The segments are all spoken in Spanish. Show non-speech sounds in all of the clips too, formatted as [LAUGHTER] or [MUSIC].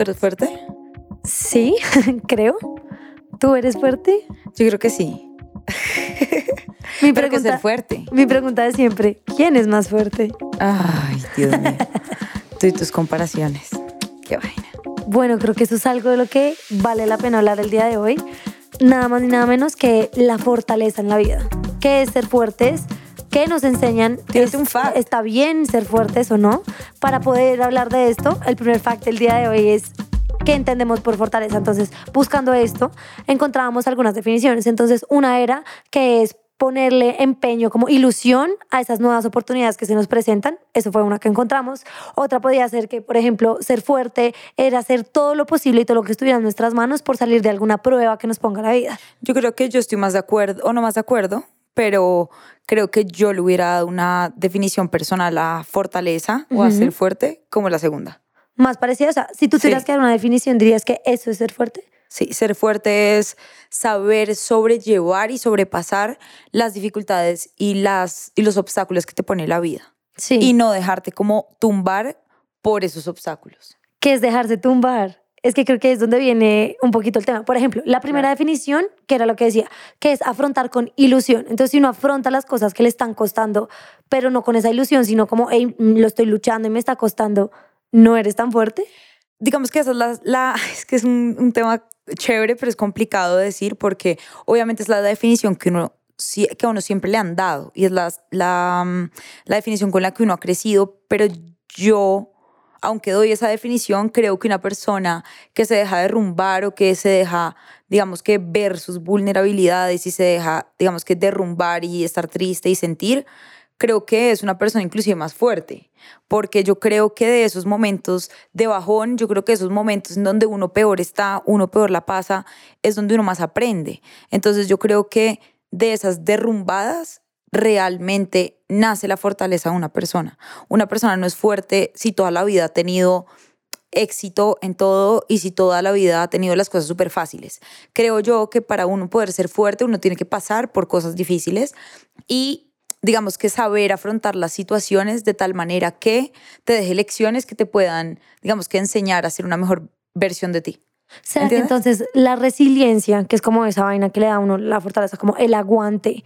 ¿Tú eres fuerte? Sí, [LAUGHS] creo. ¿Tú eres fuerte? Yo creo que sí. [LAUGHS] Mi que pregunta, ser fuerte. mi pregunta es siempre, ¿quién es más fuerte? Ay, Dios mío. [LAUGHS] Tú y tus comparaciones. Qué vaina. Bueno, creo que eso es algo de lo que vale la pena hablar el día de hoy. Nada más ni nada menos que la fortaleza en la vida. ¿Qué es ser fuertes? ¿Qué nos enseñan? Tienes Es- un fact. ¿Está bien ser fuertes o no? Para poder hablar de esto, el primer fact del día de hoy es qué entendemos por fortaleza. Entonces, buscando esto, encontrábamos algunas definiciones. Entonces, una era que es ponerle empeño como ilusión a esas nuevas oportunidades que se nos presentan. Eso fue una que encontramos. Otra podía ser que, por ejemplo, ser fuerte era hacer todo lo posible y todo lo que estuviera en nuestras manos por salir de alguna prueba que nos ponga la vida. Yo creo que yo estoy más de acuerdo, o no más de acuerdo, pero creo que yo le hubiera dado una definición personal a fortaleza o a ser fuerte como la segunda. Más parecida, o sea, si tú Sí. tuvieras que dar una definición, dirías que eso es ser fuerte. Sí, ser fuerte es saber sobrellevar y sobrepasar las dificultades y, las, y los obstáculos que te pone la vida. Sí. Y no dejarte como tumbar por esos obstáculos. que es dejarse tumbar. Es que creo que es donde viene un poquito el tema. Por ejemplo, la primera definición, que era lo que decía, que es afrontar con ilusión. Entonces, si uno afronta las cosas que le están costando, pero no con esa ilusión, sino como, hey, lo estoy luchando y me está costando, ¿no eres tan fuerte? digamos que esa es la, la- [LAUGHS] es que es un, un tema chévere, pero es complicado de decir porque obviamente es la definición que uno que a uno siempre le han dado y es la, la, mm, la definición con la que uno ha crecido, pero yo, aunque doy esa definición, creo que una persona que se deja derrumbar o que se deja, digamos que ver sus vulnerabilidades y se deja, digamos que derrumbar y estar triste y sentir, creo que es una persona inclusive más fuerte, porque yo creo que de esos momentos de bajón, yo creo que esos momentos en donde uno peor está, uno peor la pasa, es donde uno más aprende. Entonces yo creo que de esas derrumbadas realmente nace la fortaleza de una persona. Una persona no es fuerte si toda la vida ha tenido éxito en todo y si toda la vida ha tenido las cosas súper fáciles. Creo yo que para uno poder ser fuerte uno tiene que pasar por cosas difíciles y digamos que saber afrontar las situaciones de tal manera que te deje lecciones que te puedan, digamos que enseñar a ser una mejor versión de ti. ¿Será que ¿Entiendes? entonces la resiliencia, que es como esa vaina que le da a uno la fortaleza, como el aguante,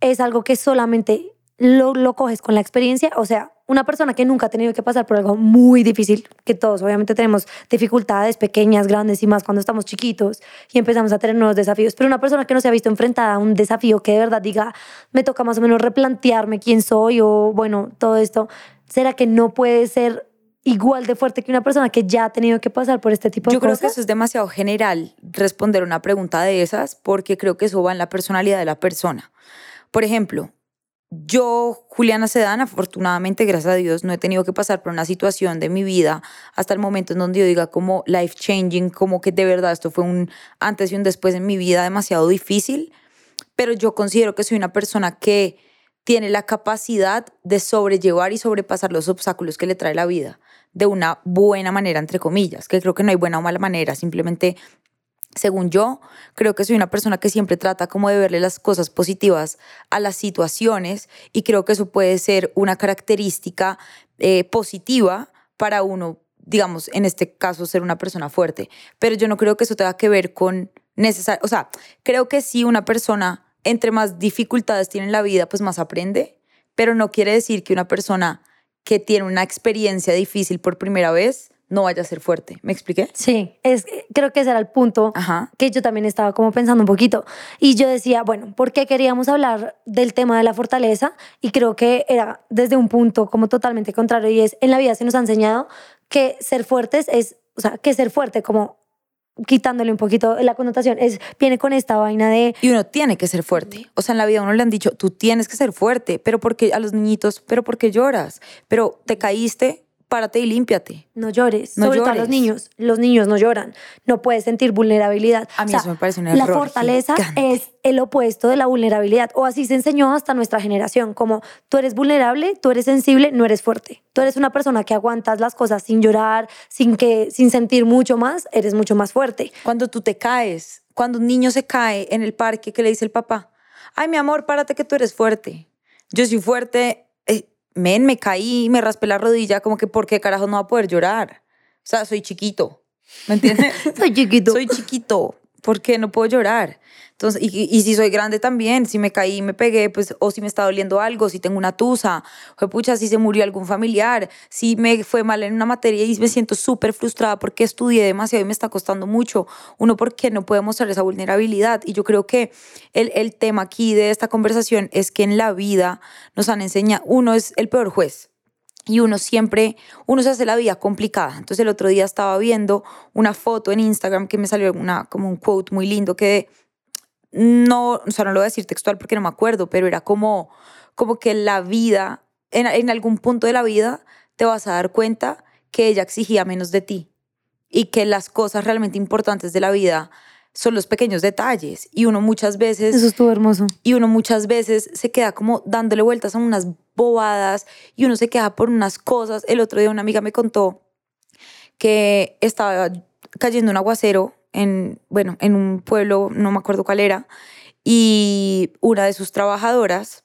es algo que solamente lo, lo coges con la experiencia? O sea, una persona que nunca ha tenido que pasar por algo muy difícil, que todos obviamente tenemos dificultades pequeñas, grandes y más cuando estamos chiquitos y empezamos a tener nuevos desafíos, pero una persona que no se ha visto enfrentada a un desafío que de verdad diga, me toca más o menos replantearme quién soy o bueno, todo esto, ¿será que no puede ser igual de fuerte que una persona que ya ha tenido que pasar por este tipo de Yo creo cosas? que eso es demasiado general responder una pregunta de esas porque creo que eso va en la personalidad de la persona. Por ejemplo, yo, Juliana Sedán, afortunadamente, gracias a Dios, no he tenido que pasar por una situación de mi vida hasta el momento en donde yo diga como life changing, como que de verdad esto fue un antes y un después en mi vida demasiado difícil, pero yo considero que soy una persona que tiene la capacidad de sobrellevar y sobrepasar los obstáculos que le trae la vida de una buena manera, entre comillas, que creo que no hay buena o mala manera, simplemente según yo, creo que soy una persona que siempre trata como de verle las cosas positivas a las situaciones y creo que eso puede ser una característica eh, positiva para uno, digamos, en este caso, ser una persona fuerte. Pero yo no creo que eso tenga que ver con necesario, o sea, creo que sí una persona, entre más dificultades tiene en la vida, pues más aprende, pero no quiere decir que una persona que tiene una experiencia difícil por primera vez no vaya a ser fuerte. ¿Me expliqué? Sí, es, creo que ese era el punto Ajá. que yo también estaba como pensando un poquito. Y yo decía, bueno, ¿por qué queríamos hablar del tema de la fortaleza? Y creo que era desde un punto como totalmente contrario y es, en la vida se nos ha enseñado que ser fuertes es, o sea, que ser fuerte como quitándole un poquito la connotación, es, viene con esta vaina de Y uno tiene que ser fuerte. O sea, en la vida a uno le han dicho, tú tienes que ser fuerte, pero porque a los niñitos, pero porque lloras, pero te caíste, párate y límpiate. no llores, No sobre todo a los llores. niños. Los niños no lloran, no puedes sentir vulnerabilidad. A mí O sea, eso me parece un La error fortaleza gigante. es el opuesto de la vulnerabilidad, o así se enseñó hasta nuestra generación, como tú eres vulnerable, tú eres sensible, no eres fuerte. Tú eres una persona que aguantas las cosas sin llorar, sin, que, sin sentir mucho más, eres mucho más fuerte. Cuando tú te caes, cuando un niño se cae en el parque, ¿qué le dice el papá? Ay, mi amor, párate que tú eres fuerte. Yo soy fuerte, men, me caí, me raspé la rodilla, como que ¿por qué carajo no va a poder llorar? O sea, soy chiquito. ¿Me entiendes? [LAUGHS] Soy chiquito. Soy chiquito. ¿Por qué no puedo llorar? Entonces, y, y, si soy grande también, si me caí, me pegué, pues, o si me está doliendo algo, si tengo una tusa, o pucha, si se murió algún familiar, si me fue mal en una materia y me siento súper frustrada porque estudié demasiado y me está costando mucho, uno, ¿por qué no puede mostrar esa vulnerabilidad? Y yo creo que el, el tema aquí de esta conversación es que en la vida nos han enseñado, uno es el peor juez, y uno siempre, uno se hace la vida complicada. Entonces el otro día estaba viendo una foto en Instagram que me salió una, como un quote muy lindo que no, o sea, no lo voy a decir textual porque no me acuerdo, pero era como, como que la vida, en, en algún punto de la vida, te vas a dar cuenta que ella exigía menos de ti y que las cosas realmente importantes de la vida son los pequeños detalles y uno muchas veces eso estuvo hermoso. y uno muchas veces se queda como dándole vueltas a unas bobadas y uno se queda por unas cosas. El otro día una amiga me contó que estaba cayendo un aguacero en, bueno, en un pueblo, no me acuerdo cuál era, y una de sus trabajadoras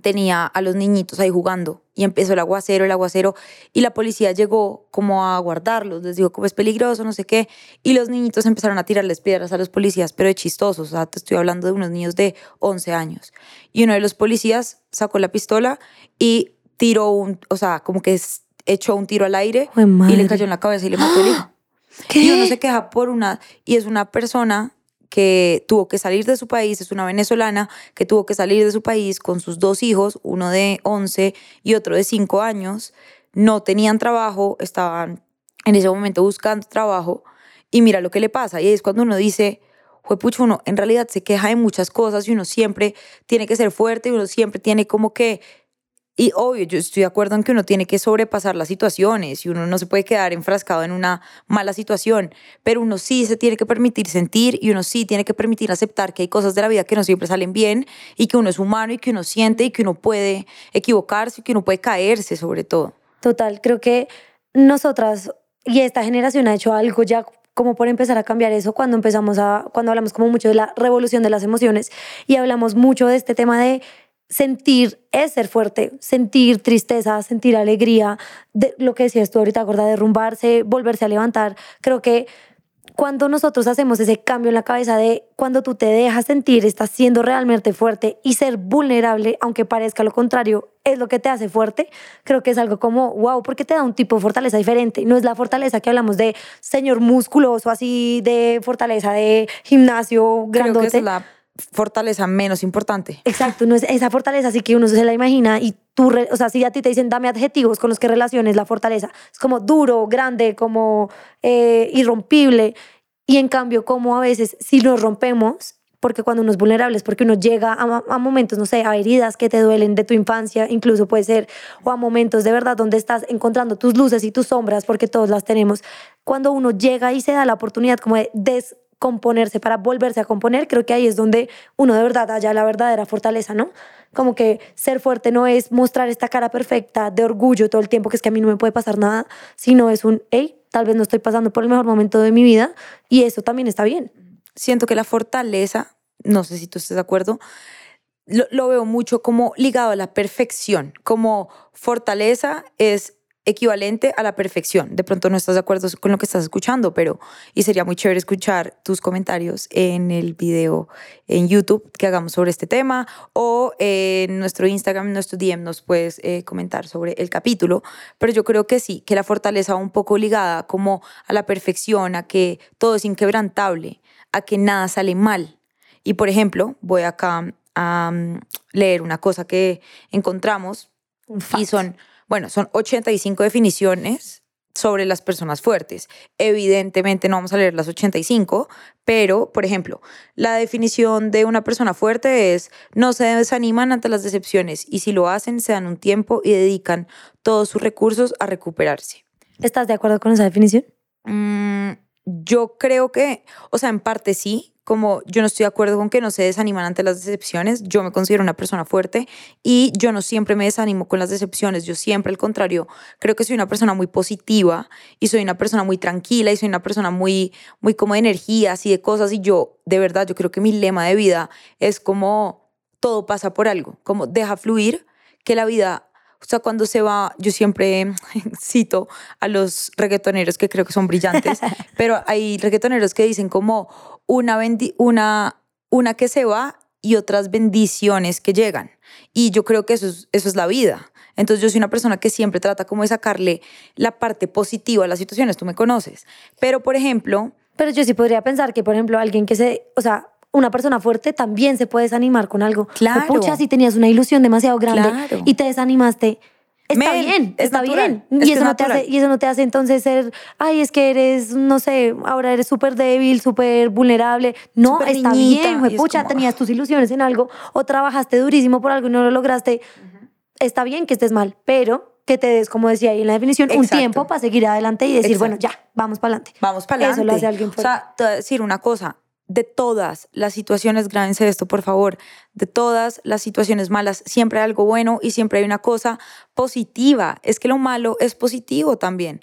tenía a los niñitos ahí jugando y empezó el aguacero, el aguacero y la policía llegó como a guardarlos, les dijo como es peligroso, no sé qué, y los niñitos empezaron a tirarles piedras a los policías, pero de chistosos, o sea, te estoy hablando de unos niños de 11 años. Y uno de los policías sacó la pistola y tiró un, o sea, como que echó un tiro al aire y le cayó en la cabeza y le mató el hijo. ¿Qué? Y uno se queja por una, y es una persona que tuvo que salir de su país, es una venezolana que tuvo que salir de su país con sus dos hijos, uno de 11 y otro de 5 años, no tenían trabajo, estaban en ese momento buscando trabajo y mira lo que le pasa. Y es cuando uno dice, pucho, uno en realidad se queja de muchas cosas y uno siempre tiene que ser fuerte y uno siempre tiene como que y obvio, yo estoy de acuerdo en que uno tiene que sobrepasar las situaciones y uno no se puede quedar enfrascado en una mala situación, pero uno sí se tiene que permitir sentir y uno sí tiene que permitir aceptar que hay cosas de la vida que no siempre salen bien y que uno es humano y que uno siente y que uno puede equivocarse y que uno puede caerse sobre todo. Total, creo que nosotras y esta generación ha hecho algo ya como por empezar a cambiar eso cuando empezamos a, cuando hablamos como mucho de la revolución de las emociones y hablamos mucho de este tema de sentir es ser fuerte, sentir tristeza, sentir alegría, de, lo que decías tú ahorita, gorda, derrumbarse, volverse a levantar. Creo que cuando nosotros hacemos ese cambio en la cabeza de cuando tú te dejas sentir, estás siendo realmente fuerte y ser vulnerable, aunque parezca lo contrario, es lo que te hace fuerte, creo que es algo como, wow, porque te da un tipo de fortaleza diferente. No es la fortaleza que hablamos de señor musculoso, así de fortaleza de gimnasio grandote. Creo que es la fortaleza menos importante. Exacto, no es esa fortaleza, así que uno se la imagina y tú, o sea, si a ti te dicen dame adjetivos con los que relaciones la fortaleza, es como duro, grande, como eh, irrompible. Y en cambio, como a veces si nos rompemos, porque cuando uno es vulnerable es porque uno llega a, a, momentos, no sé, a heridas que te duelen de tu infancia, incluso puede ser, o a momentos de verdad donde estás encontrando tus luces y tus sombras, porque todos las tenemos. Cuando uno llega y se da la oportunidad como de des componerse, para volverse a componer, creo que ahí es donde uno de verdad haya la verdadera fortaleza, ¿no? Como que ser fuerte no es mostrar esta cara perfecta de orgullo todo el tiempo, que es que a mí no me puede pasar nada, sino es un, hey, tal vez no estoy pasando por el mejor momento de mi vida y eso también está bien. Siento que la fortaleza, no sé si tú estás de acuerdo, lo veo mucho como ligado a la perfección, como fortaleza es equivalente a la perfección. De pronto no estás de acuerdo con lo que estás escuchando, pero y sería muy chévere escuchar tus comentarios en el video en YouTube que hagamos sobre este tema o en nuestro Instagram, en nuestro DM nos puedes eh, comentar sobre el capítulo. Pero yo creo que sí, que la fortaleza va un poco ligada como a la perfección, a que todo es inquebrantable, a que nada sale mal. Y por ejemplo, voy acá a um, leer una cosa que encontramos y son bueno, son 85 definiciones sobre las personas fuertes. Evidentemente no vamos a leer las 85, pero, por ejemplo, la definición de una persona fuerte es no se desaniman ante las decepciones y si lo hacen se dan un tiempo y dedican todos sus recursos a recuperarse. ¿Estás de acuerdo con esa definición? Mm, yo creo que, o sea, en parte sí, como yo no estoy de acuerdo con que no se desaniman ante las decepciones, yo me considero una persona fuerte y yo no siempre me desanimo con las decepciones, yo siempre al contrario, creo que soy una persona muy positiva y soy una persona muy tranquila y soy una persona muy, muy como de energías y de cosas y yo, de verdad, yo creo que mi lema de vida es como todo pasa por algo, como deja fluir, que la vida O sea, cuando se va, yo siempre [LAUGHS] cito a los reggaetoneros que creo que son brillantes, [LAUGHS] pero hay reggaetoneros que dicen como una, una, una que se va y otras bendiciones que llegan. Y yo creo que eso es, eso es la vida. Entonces yo soy una persona que siempre trata como de sacarle la parte positiva a las situaciones, tú me conoces. Pero, por ejemplo... Pero yo sí podría pensar que, por ejemplo, alguien que se, o sea, una persona fuerte también se puede desanimar con algo. Claro. Pucha, si tenías una ilusión demasiado grande y te desanimaste, Está bien, está bien. Y eso, no te hace, y eso no te hace entonces ser, ay, es que eres, no sé, ahora eres súper débil, súper vulnerable. No, está bien, pucha, tenías tus ilusiones en algo o trabajaste durísimo por algo y no lo lograste. Está bien que estés mal, pero que te des, como decía ahí en la definición, un tiempo para seguir adelante y decir, bueno, ya, vamos para adelante. Vamos para adelante. Eso lo hace alguien fuerte. O sea, te voy a decir una cosa, de todas las situaciones, grábense esto por favor, de todas las situaciones malas, siempre hay algo bueno y siempre hay una cosa positiva. Es que lo malo es positivo también.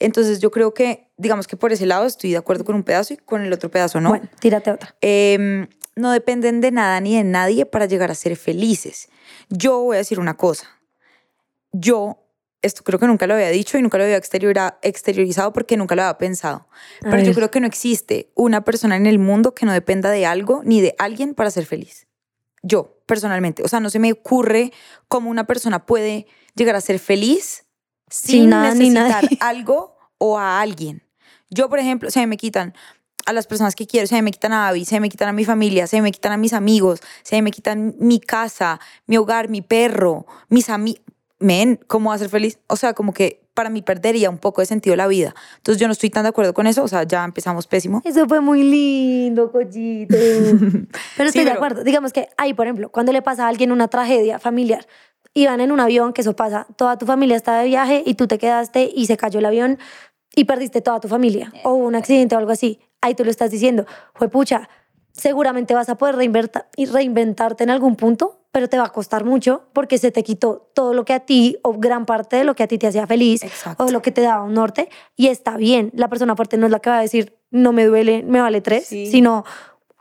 Entonces yo creo que, digamos que por ese lado estoy de acuerdo con un pedazo y con el otro pedazo no. Bueno, tírate otra. Em, no dependen de nada ni de nadie para llegar a ser felices. Yo voy a decir una cosa. Yo esto creo que nunca lo había dicho y nunca lo había exteriorizado porque nunca lo había pensado. Pero yo creo que no existe una persona en el mundo que no dependa de algo ni de alguien para ser feliz. Yo, personalmente. O sea, no se me ocurre cómo una persona puede llegar a ser feliz sin, necesitar algo o a alguien. Yo, por ejemplo, se me quitan a las personas que quiero, se me quitan a Abby, se me quitan a mi familia, se me quitan a mis amigos, se me quitan mi casa, mi hogar, mi perro, mis amigos men, ¿cómo va a ser feliz? O sea, como que para mí perdería un poco de sentido la vida. Entonces yo no estoy tan de acuerdo con eso, o sea, ya empezamos pésimo. Eso fue muy lindo, collito. [LAUGHS] pero estoy de acuerdo. Digamos que ahí, por ejemplo, cuando le pasa a alguien una tragedia familiar, iban en un avión, que eso pasa, toda tu familia está de viaje y tú te quedaste y se cayó el avión y perdiste toda tu familia, o un accidente o algo así. Ahí tú lo estás diciendo, fue pucha, seguramente vas a poder reinventarte en algún punto, pero te va a costar mucho porque se te quitó todo lo que a ti, o gran parte de lo que a ti te hacía feliz, o lo que te daba un norte, y está bien. La persona fuerte no es la que va a decir, no me duele, me vale tres, sino,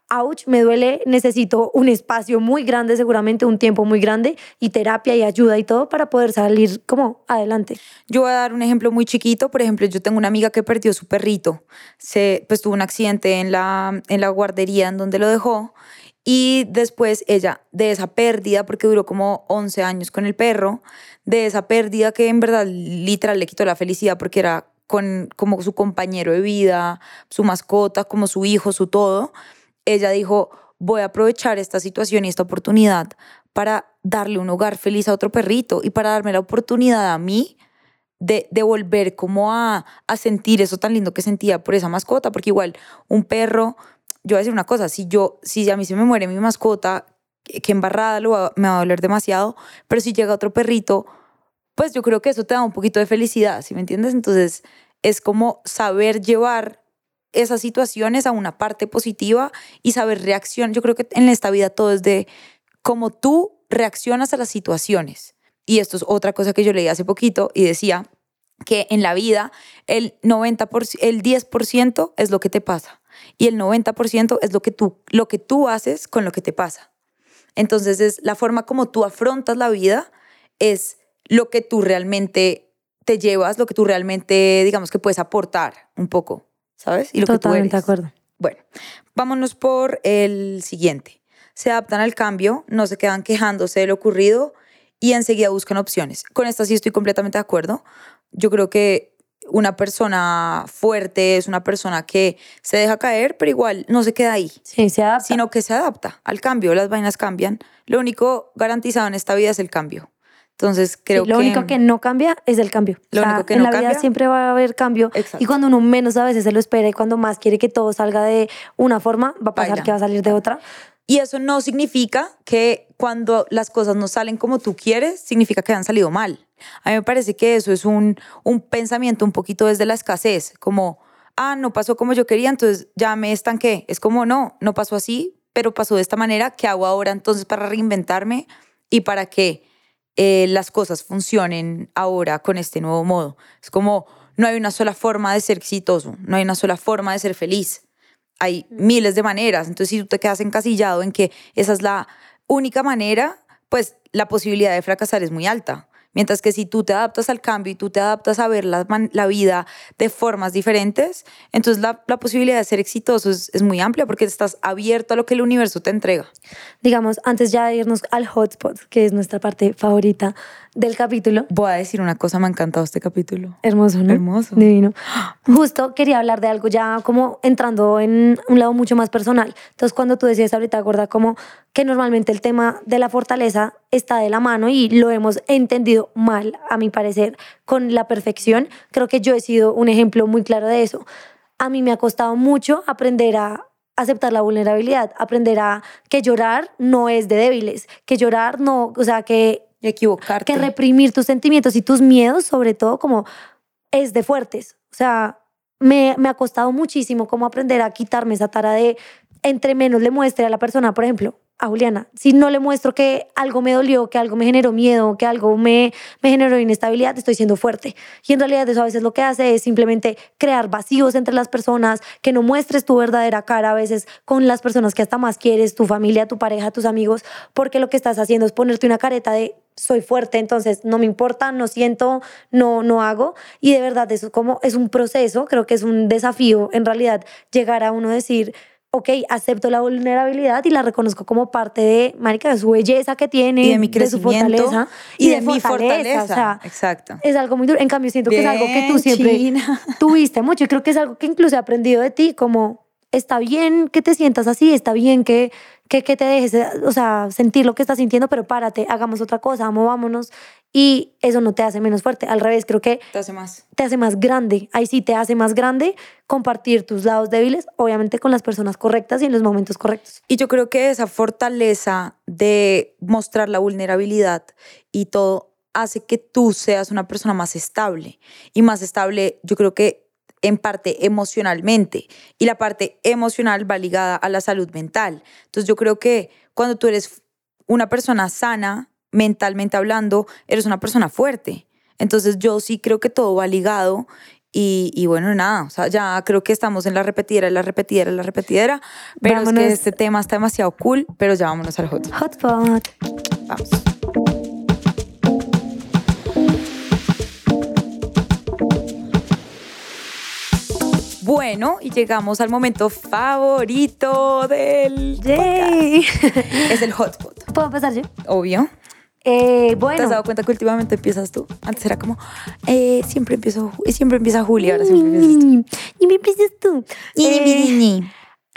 ouch, me duele, necesito un espacio muy grande, seguramente un tiempo muy grande, y terapia y ayuda y todo para poder salir como adelante. Yo voy a dar un ejemplo muy chiquito. Por ejemplo, yo tengo una amiga que perdió su perrito. Se, pues tuvo un accidente en la, en la guardería en donde lo dejó y después ella, de esa pérdida, porque duró como 11 años con el perro, de esa pérdida que en verdad literal le quitó la felicidad porque era con, como su compañero de vida, su mascota, como su hijo, su todo, ella dijo, voy a aprovechar esta situación y esta oportunidad para darle un hogar feliz a otro perrito y para darme la oportunidad a mí de, de, volver como a, a sentir eso tan lindo que sentía por esa mascota, porque igual un perro yo voy a decir una cosa, si yo, si a mí se me muere mi mascota, que embarrada lo me va a doler demasiado, pero si llega otro perrito, pues yo creo que eso te da un poquito de felicidad, ¿sí me entiendes? Entonces es como saber llevar esas situaciones a una parte positiva y saber reaccionar. Yo creo que en esta vida todo es de cómo tú reaccionas a las situaciones. Y esto es otra cosa que yo leí hace poquito y decía que en la vida el 90%, el 10% es lo que te pasa y el 90% es lo que, tú, lo que tú haces con lo que te pasa. Entonces es la forma como tú afrontas la vida es lo que tú realmente te llevas, lo que tú realmente, digamos que puedes aportar un poco, ¿sabes? Y lo Totalmente que tú eres. de acuerdo. Bueno, vámonos por el siguiente. Se adaptan al cambio, no se quedan quejándose de lo ocurrido y enseguida buscan opciones. Con esta sí estoy completamente de acuerdo. Yo creo que una persona fuerte, es una persona que se deja caer, pero igual no se queda ahí. Sí, se adapta. Sino que se adapta al cambio, las vainas cambian. Lo único garantizado en esta vida es el cambio. Entonces creo lo que... Lo único que no cambia es el cambio. Lo único que en no la vida siempre va a haber cambio. Y cuando uno menos a veces se lo espera y cuando más quiere que todo salga de una forma, va a pasar que va a salir de otra. Y eso no significa que cuando las cosas no salen como tú quieres, significa que han salido mal. A mí me parece que eso es un, un pensamiento un poquito desde la escasez, como, ah, no pasó como yo quería, entonces ya me estanqué. Es como, no, no pasó así, pero pasó de esta manera, ¿qué hago ahora entonces para reinventarme y para que eh, las cosas funcionen ahora con este nuevo modo? Es como, no hay una sola forma de ser exitoso, no hay una sola forma de ser feliz. Hay miles de maneras, entonces si tú te quedas encasillado en que esa es la única manera, pues la posibilidad de fracasar es muy alta. Mientras que si tú te adaptas al cambio y tú te adaptas a ver la, vida de formas diferentes, entonces la, la posibilidad de ser exitoso es, es, muy amplia porque estás abierto a lo que el universo te entrega. Digamos, antes ya de irnos al hotspot, que es nuestra parte favorita del capítulo. Voy a decir una cosa, me ha encantado este capítulo. Hermoso, ¿no? Hermoso. Divino. Justo quería hablar de algo ya como entrando en un lado mucho más personal. Entonces, cuando tú decías ahorita, gorda, como que normalmente el tema de la fortaleza está de la mano y lo hemos entendido mal, a mi parecer, con la perfección. Creo que yo he sido un ejemplo muy claro de eso. A mí me ha costado mucho aprender a aceptar la vulnerabilidad, aprender a que llorar no es de débiles, que llorar no, o sea, que equivocarte. Que reprimir tus sentimientos y tus miedos, sobre todo, como es de fuertes. O sea, me, me ha costado muchísimo como aprender a quitarme esa tara de entre menos le muestre a la persona, por ejemplo, a Juliana, si no le muestro que algo me dolió, que algo me generó miedo, que algo me, me generó inestabilidad, estoy siendo fuerte. Y en realidad eso a veces lo que hace es simplemente crear vacíos entre las personas, que no muestres tu verdadera cara a veces con las personas que hasta más quieres, tu familia, tu pareja, tus amigos, porque lo que estás haciendo es ponerte una careta de soy fuerte, entonces no me importa, no siento, no, no hago. Y de verdad eso como es un proceso, creo que es un desafío en realidad llegar a uno decir, ok, acepto la vulnerabilidad y la reconozco como parte de, marica, de su belleza que tiene, y de mi crecimiento, de su fortaleza. Y, de, mi fortaleza. O sea, Exacto. Es algo muy duro. En cambio, siento que es algo que tú siempre tuviste mucho y creo que es algo que incluso he aprendido de ti, como está bien que te sientas así, está bien que, que, que te dejes, o sea, sentir lo que estás sintiendo, pero párate, hagamos otra cosa, movámonos. Y eso no te hace menos fuerte. Al revés, creo que te hace más. Te hace más grande. Ahí sí te hace más grande compartir tus lados débiles, obviamente con las personas correctas y en los momentos correctos. Y yo creo que esa fortaleza de mostrar la vulnerabilidad y todo hace que tú seas una persona más estable. Y más estable, yo creo que en parte emocionalmente y la parte emocional va ligada a la salud mental. Entonces yo creo que cuando tú eres una persona sana, mentalmente hablando, eres una persona fuerte. Entonces yo sí creo que todo va ligado y, y, bueno, nada, o sea, ya creo que estamos en la repetidera, la repetidera, la repetidera, pero es que este tema está demasiado cool, pero ya vámonos al hot. Hotspot. Vamos. Bueno, y llegamos al momento favorito del Yay. Es el hotspot. ¿Puedo empezar yo? Obvio. Eh, bueno. ¿Te has dado cuenta que últimamente empiezas tú? Antes era como, eh, siempre empiezo, siempre empieza Julia, ahora siempre empiezas tú. Y me empiezas tú. Eh,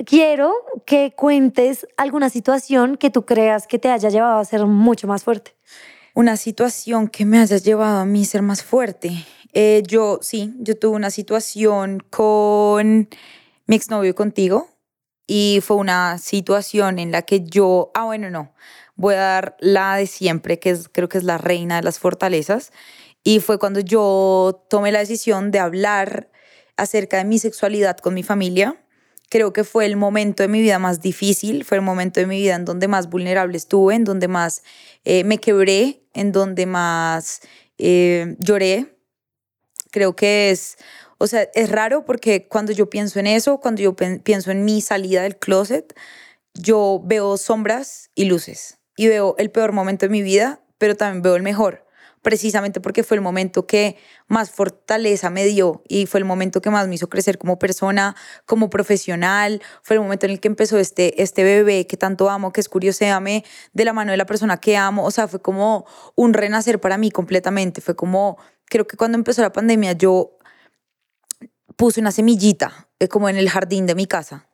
quiero que cuentes alguna situación que tú creas que te haya llevado a ser mucho más fuerte. Una situación que me haya llevado a mí ser más fuerte. Eh, yo, sí, yo tuve una situación con mi exnovio contigo y fue una situación en la que yo, ah, bueno, no, voy a dar la de siempre, que es, creo que es la reina de las fortalezas. Y fue cuando yo tomé la decisión de hablar acerca de mi sexualidad con mi familia. Creo que fue el momento de mi vida más difícil, fue el momento de mi vida en donde más vulnerable estuve, en donde más eh, me quebré, en donde más eh, lloré. Creo que es, o sea, es raro porque cuando yo pienso en eso, cuando yo pienso en mi salida del closet, yo veo sombras y luces y veo el peor momento de mi vida, pero también veo el mejor, precisamente porque fue el momento que más fortaleza me dio y fue el momento que más me hizo crecer como persona, como profesional, fue el momento en el que empezó este, este bebé que tanto amo, que es Curioséame, de la mano de la persona que amo, o sea, fue como un renacer para mí completamente, fue como, creo que cuando empezó la pandemia yo puse una semillita eh, como en el jardín de mi casa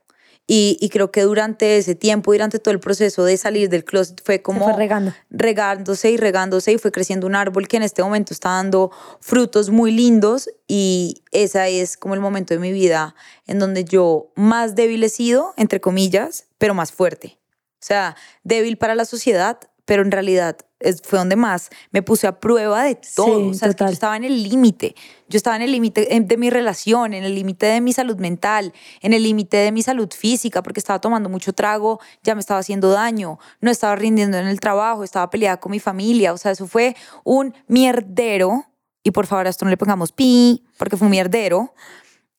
y, creo que durante ese tiempo, durante todo el proceso de salir del closet, fue como regando. regándose y regándose y fue creciendo un árbol que en este momento está dando frutos muy lindos y ese es como el momento de mi vida en donde yo más débil he sido, entre comillas, pero más fuerte. O sea, débil para la sociedad, pero en realidad fue donde más me puse a prueba de todo. o sea, yo estaba en el límite. Yo estaba en el límite de mi relación, en el límite de mi salud mental, en el límite de mi salud física, porque estaba tomando mucho trago, ya me estaba haciendo daño, no estaba rindiendo en el trabajo, estaba peleada con mi familia. O sea, eso fue un mierdero. Y por favor, a esto no le pongamos pi, porque fue un mierdero.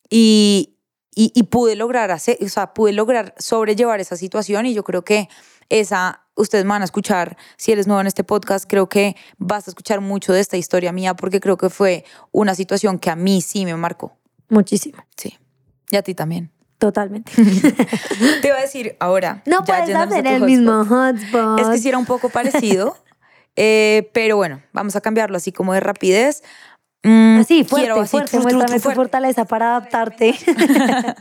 Y, y, y pude lograr hacer, o sea, pude lograr sobrellevar esa situación y yo creo que esa, ustedes van a escuchar, si eres nuevo en este podcast, creo que vas a escuchar mucho de esta historia mía porque creo que fue una situación que a mí sí me marcó. Muchísimo. Sí. Y a ti también. Totalmente. [LAUGHS] Te iba a decir ahora. No puedes hacer el hotspot. mismo hotspot. Es que sí era un poco parecido, [LAUGHS] eh, pero bueno, vamos a cambiarlo así como de rapidez. Mm, Así, fuerte, quiero así, fuerte. Muéstrame tru, tu fuerte. fortaleza para adaptarte. [LAUGHS]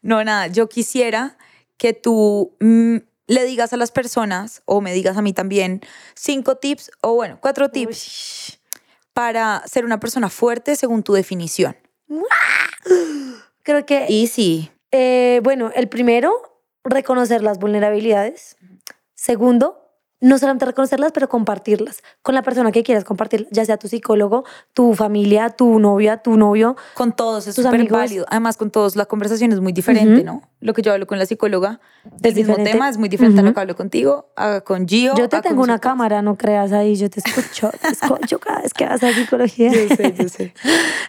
No, nada, yo quisiera que tú mm, le digas a las personas, o me digas a mí también, cinco tips, o bueno, cuatro tips para ser una persona fuerte según tu definición. [GASPS] Creo que, Y sí, eh, bueno, el primero, reconocer las vulnerabilidades. Segundo, no solamente reconocerlas, pero compartirlas con la persona que quieras compartir, ya sea tu psicólogo, tu familia, tu novia, tu novio. con todos es súper válido. Además, con todos la conversación es muy diferente. ¿no? Lo que yo hablo con la psicóloga del mismo tema es muy diferente a lo que hablo contigo, a- con Gio. Yo te tengo una cámara, no creas ahí, yo te escucho, te [LAUGHS] escucho cada vez que vas a psicología. Yo sé, yo sé. [LAUGHS]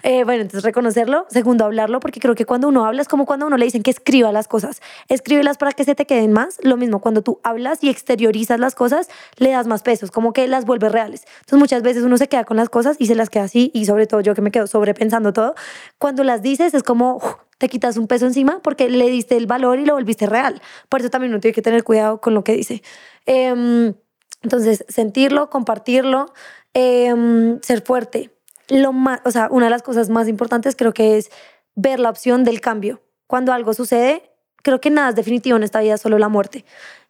Eh, bueno, entonces reconocerlo. Segundo, hablarlo, porque creo que cuando uno habla es como cuando a uno le dicen que escriba las cosas. Escríbelas para que se te queden más. Lo mismo, cuando tú hablas y exteriorizas las cosas, le das más pesos, como que las vuelves reales. Entonces muchas veces uno se queda con las cosas y se las queda así, y sobre todo yo que me quedo sobrepensando todo. Cuando las dices es como uf, te quitas un peso encima porque le diste el valor y lo volviste real. Por eso también uno tiene que tener cuidado con lo que dice. Em, entonces, sentirlo, compartirlo, em, ser fuerte. Lo más, o sea, una de las cosas más importantes creo que es ver la opción del cambio. Cuando algo sucede, creo que nada es definitivo en esta vida, solo la muerte.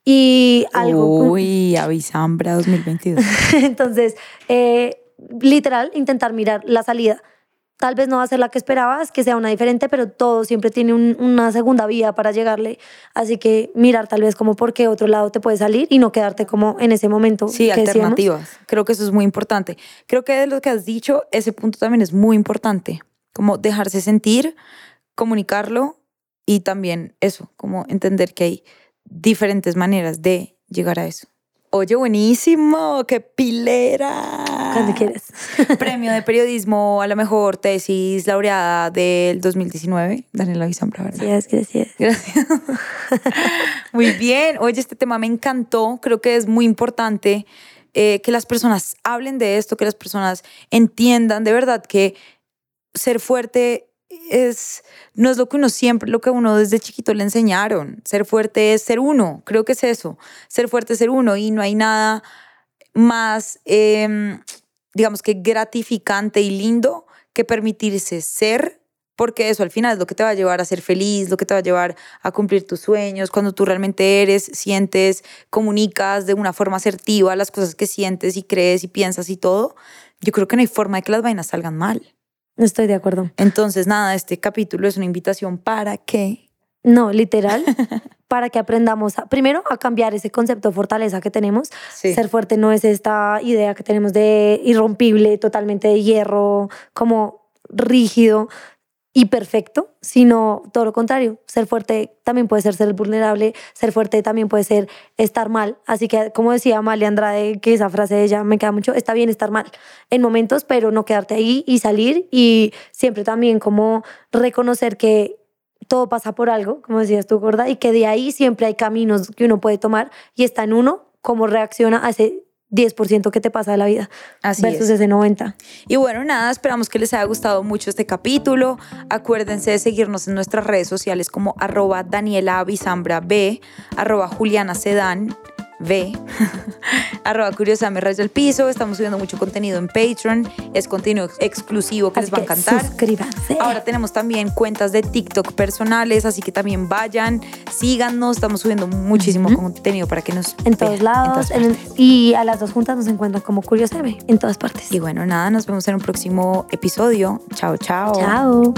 Y algo. Uy, Avisambra 2022. [LAUGHS] Entonces, eh, literal, intentar mirar la salida. Tal vez no va a ser la que esperabas, que sea una diferente, pero todo siempre tiene un- una segunda vía para llegarle. Así que mirar tal vez como por qué otro lado te puede salir y no quedarte como en ese momento. Sí, que decíamos. alternativas. Creo que eso es muy importante. Creo que de lo que has dicho, ese punto también es muy importante. Como dejarse sentir, comunicarlo y también eso, como entender que hay diferentes maneras de llegar a eso. Oye, buenísimo, qué pilera. Cuando quieras. [LAUGHS] Premio de periodismo a la mejor tesis laureada del 2019. Daniela Visambra, ¿verdad? Gracias, gracias. Gracias. [LAUGHS] Muy bien. Oye, este tema me encantó. Creo que es muy importante eh, que las personas hablen de esto, que las personas entiendan de verdad que ser fuerte es no es lo que uno siempre, lo que uno desde chiquito le enseñaron. Ser fuerte es ser uno. Creo que es eso. Ser fuerte es ser uno y no hay nada más, em, digamos que gratificante y lindo que permitirse ser, porque eso al final es lo que te va a llevar a ser feliz, lo que te va a llevar a cumplir tus sueños, cuando tú realmente eres, sientes, comunicas de una forma asertiva las cosas que sientes y crees y piensas y todo. Yo creo que no hay forma de que las vainas salgan mal. Estoy de acuerdo. Entonces, nada, este capítulo es una invitación para que No, literal, [LAUGHS] para que aprendamos a, primero a cambiar ese concepto de fortaleza que tenemos. Sí. Ser fuerte no es esta idea que tenemos de irrompible, totalmente de hierro, como rígido y perfecto, sino todo lo contrario. Ser fuerte también puede ser ser vulnerable, ser fuerte también puede ser estar mal. Así que, como decía Amalia Andrade, que esa frase de ella me queda mucho, está bien estar mal en momentos, pero no quedarte ahí y salir y siempre también como reconocer que todo pasa por algo, como decías tú, gorda, y que de ahí siempre hay caminos que uno puede tomar y está en uno cómo reacciona a ese 10% que te pasa de la vida Así versus es. ese 90%. Y bueno, nada, esperamos que les haya gustado mucho este capítulo. Acuérdense de seguirnos en nuestras redes sociales como arroba Daniela B, arroba Juliana Sedán B, [LAUGHS] arroba Curiosame Rayo al Piso. Estamos subiendo mucho contenido en Patreon. Es contenido ex- exclusivo que Así les va a encantar. suscríbanse. Ahora tenemos también cuentas de TikTok personales, así que también vayan, síganos. Estamos subiendo muchísimo contenido para que nos en todos lados. en- y a las dos juntas nos encuentran como Curiosame en todas partes. Y bueno, nada, nos vemos en un próximo episodio. Chao, chao. Chao.